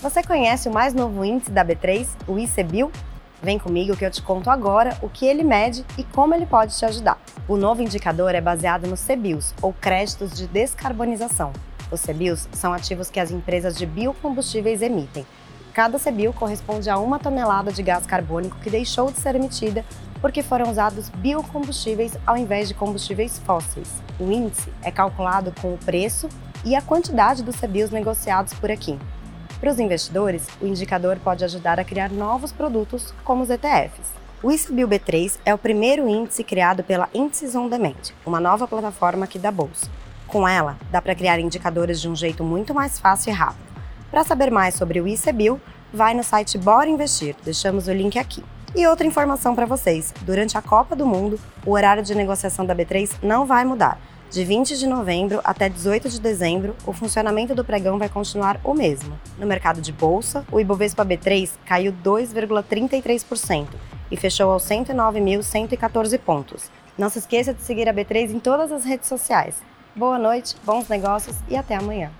Você conhece o mais novo índice da B3, o ICBIL? Vem comigo que eu te conto agora o que ele mede e como ele pode te ajudar. O novo indicador é baseado nos CBIOS, ou créditos de descarbonização. Os CBIOS são ativos que as empresas de biocombustíveis emitem. Cada CBIO corresponde a uma tonelada de gás carbônico que deixou de ser emitida porque foram usados biocombustíveis ao invés de combustíveis fósseis. O índice é calculado com o preço e a quantidade dos CBIOS negociados por aqui. Para os investidores, o indicador pode ajudar a criar novos produtos, como os ETFs. O ICBIL B3 é o primeiro índice criado pela Índices On Demand, uma nova plataforma aqui da Bolsa. Com ela, dá para criar indicadores de um jeito muito mais fácil e rápido. Para saber mais sobre o ICBIL, vai no site Bora Investir, deixamos o link aqui. E outra informação para vocês: durante a Copa do Mundo, o horário de negociação da B3 não vai mudar. De 20 de novembro até 18 de dezembro, o funcionamento do pregão vai continuar o mesmo. No mercado de bolsa, o Ibovespa B3 caiu 2,33% e fechou aos 109.114 pontos. Não se esqueça de seguir a B3 em todas as redes sociais. Boa noite, bons negócios e até amanhã.